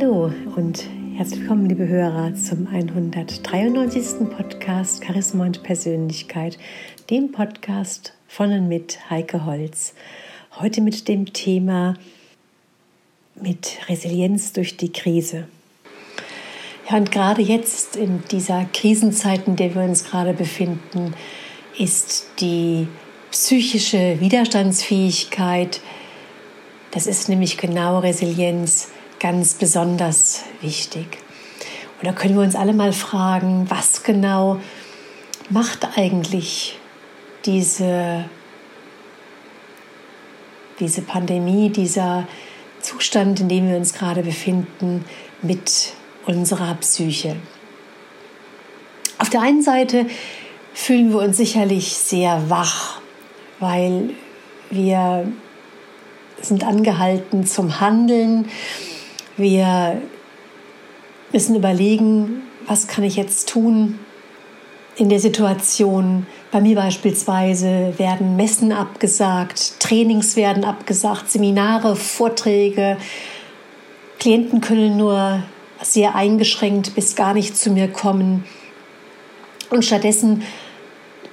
Hallo und herzlich willkommen, liebe Hörer, zum 193. Podcast Charisma und Persönlichkeit, dem Podcast von und mit Heike Holz. Heute mit dem Thema mit Resilienz durch die Krise. Ja, und gerade jetzt in dieser Krisenzeit, in der wir uns gerade befinden, ist die psychische Widerstandsfähigkeit, das ist nämlich genau Resilienz, ganz besonders wichtig. Und da können wir uns alle mal fragen, was genau macht eigentlich diese, diese Pandemie, dieser Zustand, in dem wir uns gerade befinden, mit unserer Psyche. Auf der einen Seite fühlen wir uns sicherlich sehr wach, weil wir sind angehalten zum Handeln, wir müssen überlegen, was kann ich jetzt tun in der Situation. Bei mir beispielsweise werden Messen abgesagt, Trainings werden abgesagt, Seminare, Vorträge. Klienten können nur sehr eingeschränkt bis gar nicht zu mir kommen. Und stattdessen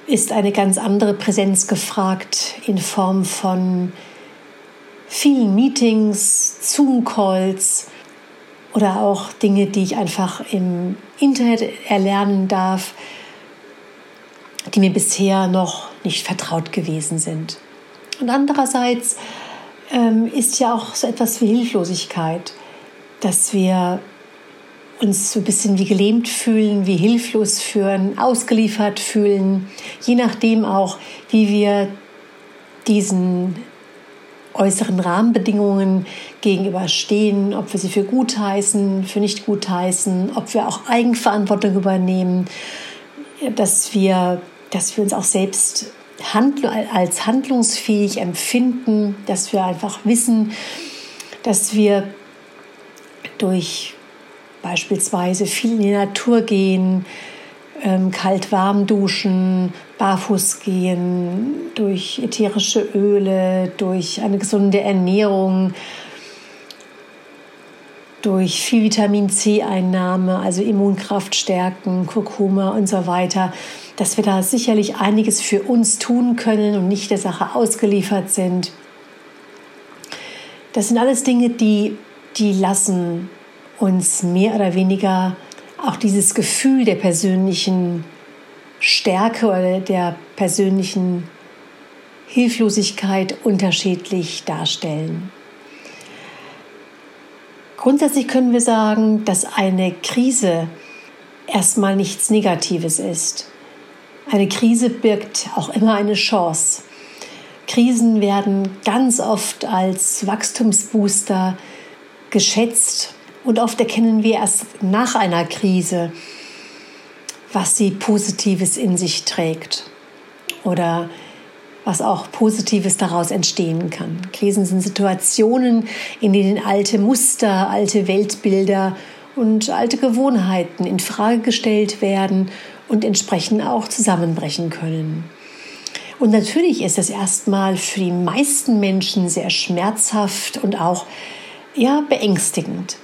ist eine ganz andere Präsenz gefragt in Form von vielen Meetings, Zoom-Calls, oder auch Dinge, die ich einfach im Internet erlernen darf, die mir bisher noch nicht vertraut gewesen sind. Und andererseits ähm, ist ja auch so etwas wie Hilflosigkeit, dass wir uns so ein bisschen wie gelähmt fühlen, wie hilflos fühlen, ausgeliefert fühlen, je nachdem auch, wie wir diesen äußeren Rahmenbedingungen gegenüberstehen, ob wir sie für gut heißen, für nicht gut heißen, ob wir auch Eigenverantwortung übernehmen, dass wir, dass wir uns auch selbst als handlungsfähig empfinden, dass wir einfach wissen, dass wir durch beispielsweise viel in die Natur gehen, ähm, kalt-warm duschen, barfuß gehen, durch ätherische Öle, durch eine gesunde Ernährung, durch viel Vitamin C-Einnahme, also Immunkraft stärken, Kurkuma und so weiter, dass wir da sicherlich einiges für uns tun können und nicht der Sache ausgeliefert sind. Das sind alles Dinge, die, die lassen uns mehr oder weniger auch dieses Gefühl der persönlichen Stärke oder der persönlichen Hilflosigkeit unterschiedlich darstellen. Grundsätzlich können wir sagen, dass eine Krise erstmal nichts Negatives ist. Eine Krise birgt auch immer eine Chance. Krisen werden ganz oft als Wachstumsbooster geschätzt und oft erkennen wir erst nach einer Krise, was sie Positives in sich trägt oder was auch Positives daraus entstehen kann. Krisen sind Situationen, in denen alte Muster, alte Weltbilder und alte Gewohnheiten in Frage gestellt werden und entsprechend auch zusammenbrechen können. Und natürlich ist es erstmal für die meisten Menschen sehr schmerzhaft und auch ja beängstigend.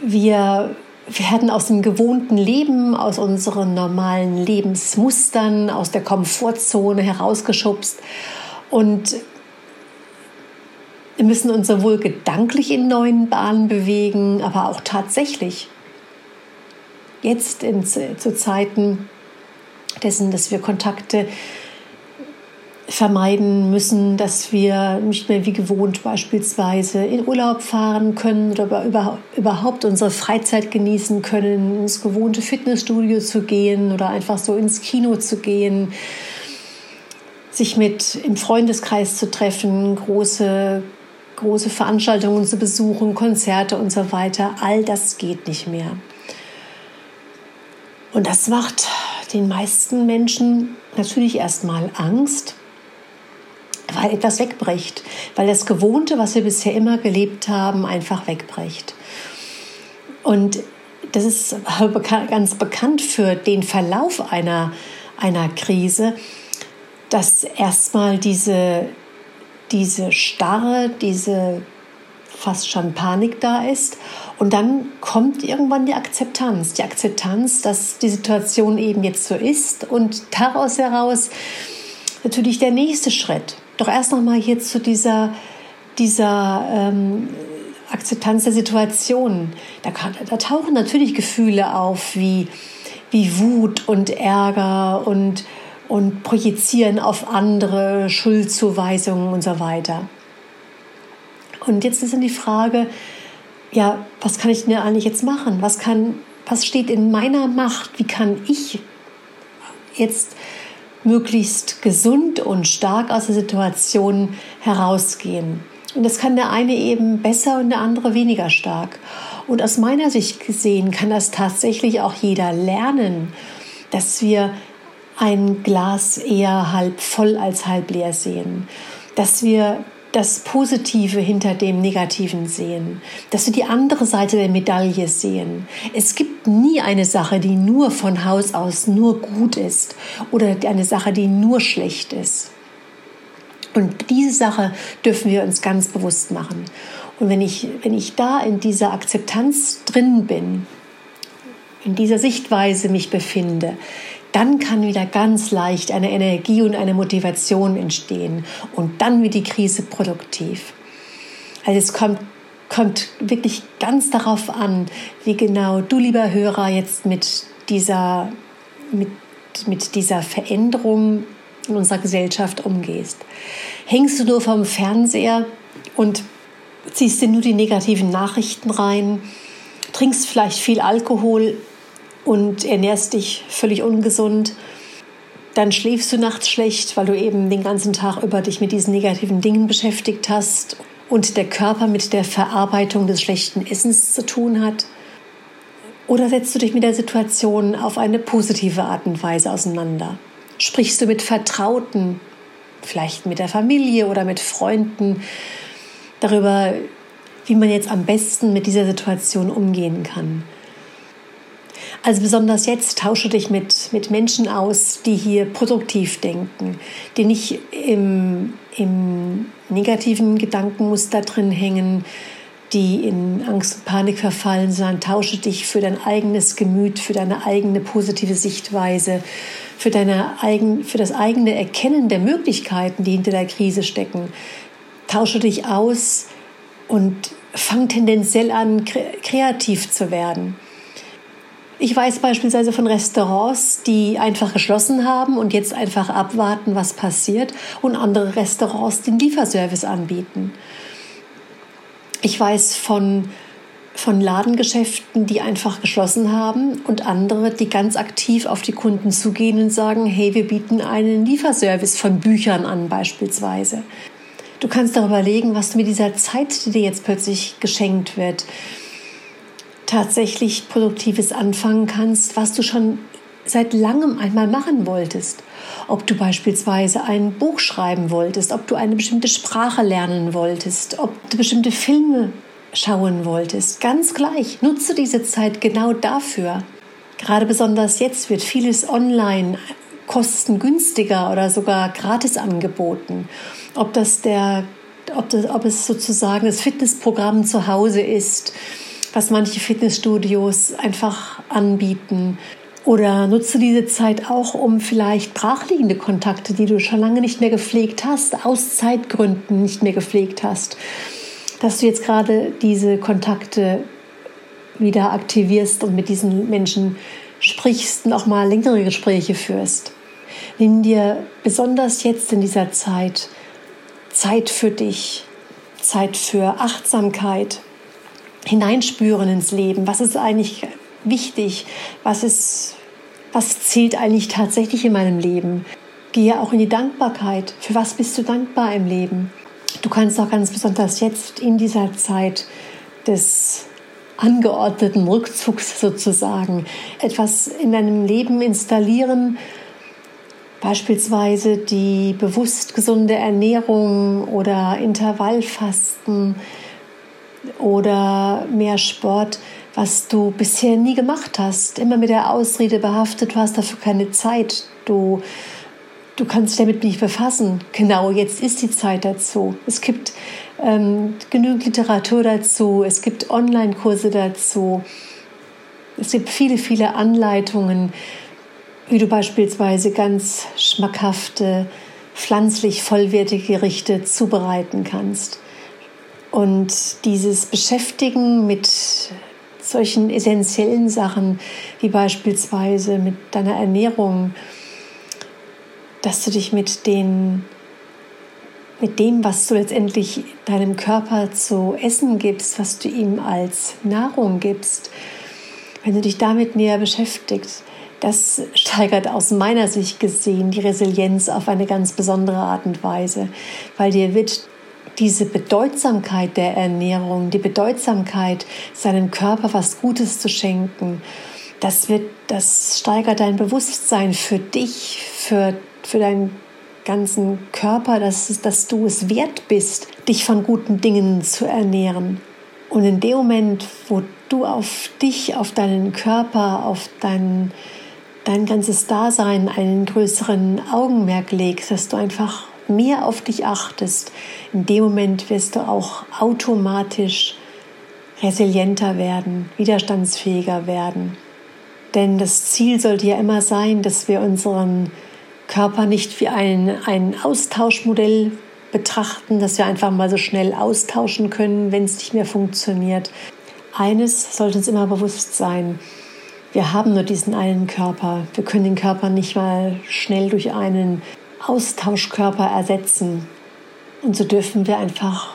Wir werden aus dem gewohnten Leben, aus unseren normalen Lebensmustern, aus der Komfortzone herausgeschubst und wir müssen uns sowohl gedanklich in neuen Bahnen bewegen, aber auch tatsächlich. Jetzt in, zu Zeiten dessen, dass wir Kontakte vermeiden müssen, dass wir nicht mehr wie gewohnt beispielsweise in Urlaub fahren können oder überhaupt unsere Freizeit genießen können, ins gewohnte Fitnessstudio zu gehen oder einfach so ins Kino zu gehen, sich mit im Freundeskreis zu treffen, große große Veranstaltungen zu besuchen, Konzerte und so weiter. All das geht nicht mehr. Und das macht den meisten Menschen natürlich erstmal Angst, weil etwas wegbricht, weil das Gewohnte, was wir bisher immer gelebt haben, einfach wegbricht. Und das ist ganz bekannt für den Verlauf einer, einer Krise, dass erstmal diese, diese Starre, diese fast schon Panik da ist. Und dann kommt irgendwann die Akzeptanz. Die Akzeptanz, dass die Situation eben jetzt so ist und daraus heraus natürlich der nächste Schritt. Doch erst noch mal hier zu dieser, dieser ähm, Akzeptanz der Situation. Da, da, tauchen natürlich Gefühle auf wie, wie Wut und Ärger und, und Projizieren auf andere, Schuldzuweisungen und so weiter. Und jetzt ist dann die Frage, ja, was kann ich denn eigentlich jetzt machen? Was kann, was steht in meiner Macht? Wie kann ich jetzt möglichst gesund und stark aus der Situation herausgehen? Und das kann der eine eben besser und der andere weniger stark. Und aus meiner Sicht gesehen kann das tatsächlich auch jeder lernen, dass wir ein Glas eher halb voll als halb leer sehen, dass wir das Positive hinter dem Negativen sehen, dass wir die andere Seite der Medaille sehen. Es gibt nie eine Sache, die nur von Haus aus nur gut ist oder eine Sache, die nur schlecht ist. Und diese Sache dürfen wir uns ganz bewusst machen. Und wenn ich, wenn ich da in dieser Akzeptanz drin bin, in dieser Sichtweise mich befinde, dann kann wieder ganz leicht eine Energie und eine Motivation entstehen und dann wird die Krise produktiv. Also es kommt, kommt wirklich ganz darauf an, wie genau du, lieber Hörer, jetzt mit dieser, mit, mit dieser Veränderung in unserer Gesellschaft umgehst. Hängst du nur vom Fernseher und ziehst dir nur die negativen Nachrichten rein, trinkst vielleicht viel Alkohol und ernährst dich völlig ungesund, dann schläfst du nachts schlecht, weil du eben den ganzen Tag über dich mit diesen negativen Dingen beschäftigt hast und der Körper mit der Verarbeitung des schlechten Essens zu tun hat. Oder setzt du dich mit der Situation auf eine positive Art und Weise auseinander? Sprichst du mit Vertrauten, vielleicht mit der Familie oder mit Freunden darüber, wie man jetzt am besten mit dieser Situation umgehen kann? Also besonders jetzt tausche dich mit, mit Menschen aus, die hier produktiv denken, die nicht im, im negativen Gedankenmuster drin hängen, die in Angst und Panik verfallen, sondern tausche dich für dein eigenes Gemüt, für deine eigene positive Sichtweise, für, deine eigen, für das eigene Erkennen der Möglichkeiten, die hinter der Krise stecken. Tausche dich aus und fang tendenziell an, kreativ zu werden. Ich weiß beispielsweise von Restaurants, die einfach geschlossen haben und jetzt einfach abwarten, was passiert, und andere Restaurants, einen Lieferservice anbieten. Ich weiß von, von Ladengeschäften, die einfach geschlossen haben und andere, die ganz aktiv auf die Kunden zugehen und sagen, hey, wir bieten einen Lieferservice von Büchern an beispielsweise. Du kannst darüber überlegen, was du mit dieser Zeit, die dir jetzt plötzlich geschenkt wird, tatsächlich Produktives anfangen kannst, was du schon seit langem einmal machen wolltest. Ob du beispielsweise ein Buch schreiben wolltest, ob du eine bestimmte Sprache lernen wolltest, ob du bestimmte Filme schauen wolltest. Ganz gleich, nutze diese Zeit genau dafür. Gerade besonders jetzt wird vieles online kostengünstiger oder sogar gratis angeboten. Ob das der, ob, das, ob es sozusagen das Fitnessprogramm zu Hause ist, was manche Fitnessstudios einfach anbieten. Oder nutze diese Zeit auch, um vielleicht brachliegende Kontakte, die du schon lange nicht mehr gepflegt hast, aus Zeitgründen nicht mehr gepflegt hast, dass du jetzt gerade diese Kontakte wieder aktivierst und mit diesen Menschen sprichst und auch mal längere Gespräche führst. Nimm dir besonders jetzt in dieser Zeit Zeit für dich, Zeit für Achtsamkeit, hineinspüren ins Leben. Was ist eigentlich wichtig? Was ist, was zählt eigentlich tatsächlich in meinem Leben? Gehe auch in die Dankbarkeit. Für was bist du dankbar im Leben? Du kannst auch ganz besonders jetzt in dieser Zeit des angeordneten Rückzugs sozusagen etwas in deinem Leben installieren, beispielsweise die bewusst gesunde Ernährung oder Intervallfasten, oder mehr Sport, was du bisher nie gemacht hast. Immer mit der Ausrede behaftet, du hast dafür keine Zeit. Du, du kannst dich damit nicht befassen. Genau, jetzt ist die Zeit dazu. Es gibt ähm, genügend Literatur dazu, es gibt Online-Kurse dazu, es gibt viele, viele Anleitungen, wie du beispielsweise ganz schmackhafte, pflanzlich vollwertige Gerichte zubereiten kannst. Und dieses Beschäftigen mit solchen essentiellen Sachen, wie beispielsweise mit deiner Ernährung, dass du dich mit den mit dem, was du letztendlich deinem Körper zu essen gibst, was du ihm als Nahrung gibst, wenn du dich damit näher beschäftigst, das steigert aus meiner Sicht gesehen die Resilienz auf eine ganz besondere Art und Weise, weil dir wird diese Bedeutsamkeit der Ernährung, die Bedeutsamkeit, seinem Körper was Gutes zu schenken, das wird, das steigert dein Bewusstsein für dich, für, für deinen ganzen Körper, dass, dass du es wert bist, dich von guten Dingen zu ernähren. Und in dem Moment, wo du auf dich, auf deinen Körper, auf dein, dein ganzes Dasein einen größeren Augenmerk legst, dass du einfach mehr auf dich achtest, in dem Moment wirst du auch automatisch resilienter werden, widerstandsfähiger werden. Denn das Ziel sollte ja immer sein, dass wir unseren Körper nicht wie ein, ein Austauschmodell betrachten, dass wir einfach mal so schnell austauschen können, wenn es nicht mehr funktioniert. Eines sollte uns immer bewusst sein. Wir haben nur diesen einen Körper. Wir können den Körper nicht mal schnell durch einen Austauschkörper ersetzen. Und so dürfen wir einfach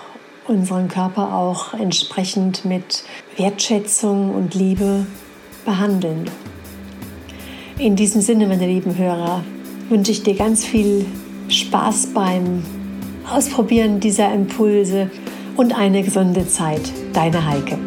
unseren Körper auch entsprechend mit Wertschätzung und Liebe behandeln. In diesem Sinne, meine lieben Hörer, wünsche ich dir ganz viel Spaß beim Ausprobieren dieser Impulse und eine gesunde Zeit. Deine Heike.